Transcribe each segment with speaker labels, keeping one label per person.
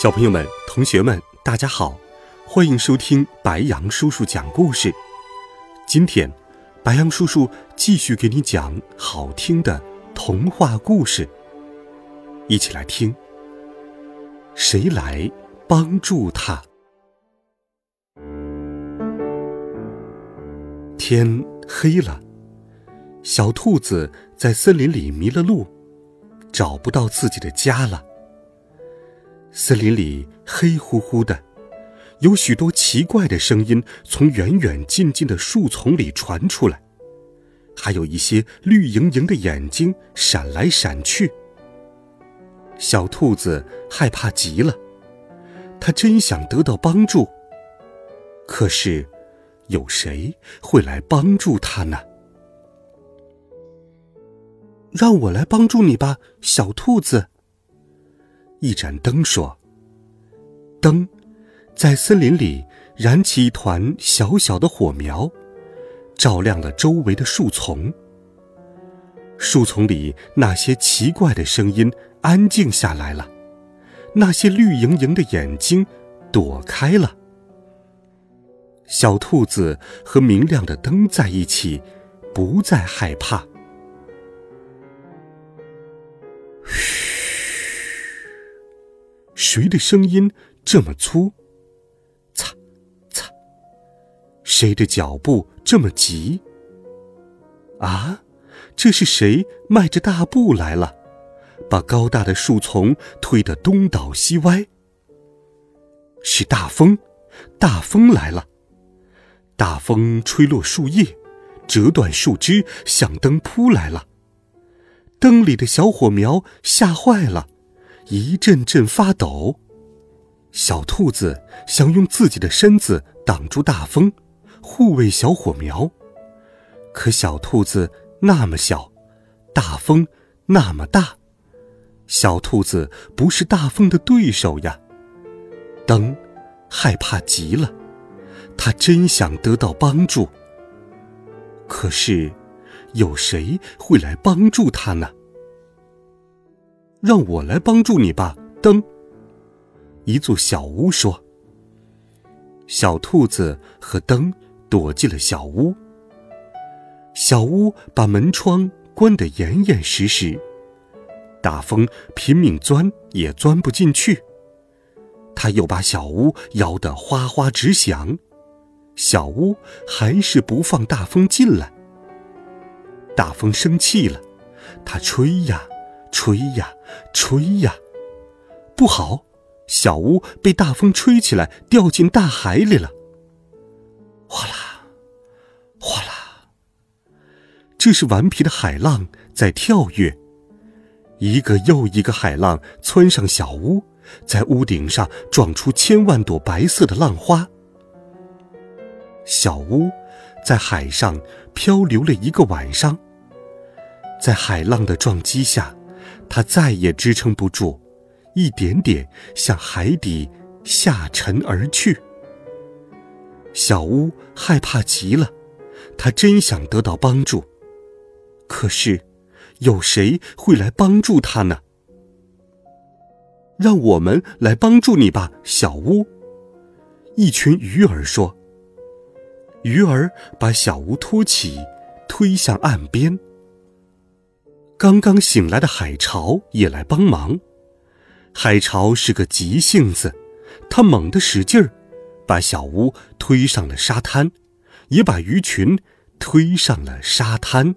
Speaker 1: 小朋友们、同学们，大家好，欢迎收听白杨叔叔讲故事。今天，白杨叔叔继续给你讲好听的童话故事，一起来听。谁来帮助他？天黑了，小兔子在森林里迷了路，找不到自己的家了。森林里黑乎乎的，有许多奇怪的声音从远远近近的树丛里传出来，还有一些绿莹莹的眼睛闪来闪去。小兔子害怕极了，它真想得到帮助。可是，有谁会来帮助它呢？让我来帮助你吧，小兔子。一盏灯说：“灯，在森林里燃起一团小小的火苗，照亮了周围的树丛。树丛里那些奇怪的声音安静下来了，那些绿莹莹的眼睛躲开了。小兔子和明亮的灯在一起，不再害怕。”嘘谁的声音这么粗？擦，擦。谁的脚步这么急？啊，这是谁迈着大步来了，把高大的树丛推得东倒西歪？是大风，大风来了，大风吹落树叶，折断树枝，向灯扑来了。灯里的小火苗吓坏了。一阵阵发抖，小兔子想用自己的身子挡住大风，护卫小火苗。可小兔子那么小，大风那么大，小兔子不是大风的对手呀。灯害怕极了，它真想得到帮助。可是，有谁会来帮助它呢？让我来帮助你吧，灯。一座小屋说：“小兔子和灯躲进了小屋。小屋把门窗关得严严实实，大风拼命钻也钻不进去。他又把小屋摇得哗哗直响，小屋还是不放大风进来。大风生气了，他吹呀。”吹呀，吹呀，不好！小屋被大风吹起来，掉进大海里了。哗啦，哗啦，这是顽皮的海浪在跳跃，一个又一个海浪窜上小屋，在屋顶上撞出千万朵白色的浪花。小屋在海上漂流了一个晚上，在海浪的撞击下。它再也支撑不住，一点点向海底下沉而去。小屋害怕极了，它真想得到帮助，可是，有谁会来帮助它呢？让我们来帮助你吧，小屋。一群鱼儿说。鱼儿把小屋托起，推向岸边。刚刚醒来的海潮也来帮忙。海潮是个急性子，他猛地使劲儿，把小屋推上了沙滩，也把鱼群推上了沙滩。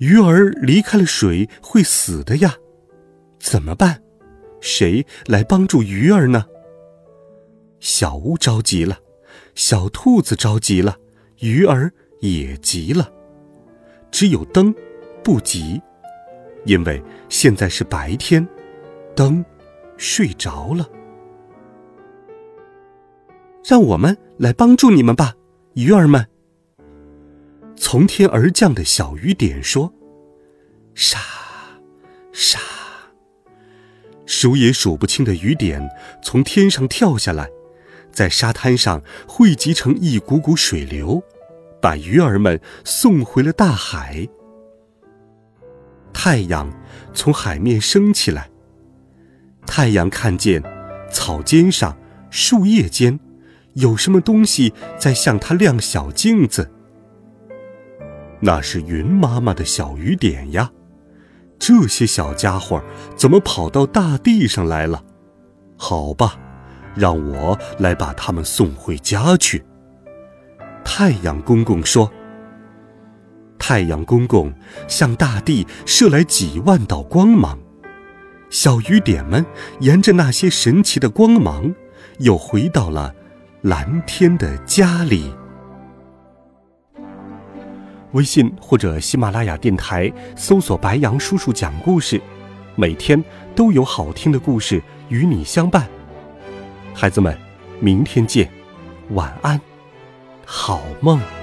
Speaker 1: 鱼儿离开了水会死的呀，怎么办？谁来帮助鱼儿呢？小屋着急了，小兔子着急了，鱼儿也急了。只有灯，不急，因为现在是白天，灯睡着了。让我们来帮助你们吧，鱼儿们。从天而降的小雨点说：“沙，沙。”数也数不清的雨点从天上跳下来，在沙滩上汇集成一股股水流，把鱼儿们送回了大海。太阳从海面升起来，太阳看见草尖上、树叶间有什么东西在向它亮小镜子。那是云妈妈的小雨点呀。这些小家伙怎么跑到大地上来了？好吧，让我来把他们送回家去。太阳公公说：“太阳公公向大地射来几万道光芒，小雨点们沿着那些神奇的光芒，又回到了蓝天的家里。”微信或者喜马拉雅电台搜索“白杨叔叔讲故事”，每天都有好听的故事与你相伴。孩子们，明天见，晚安，好梦。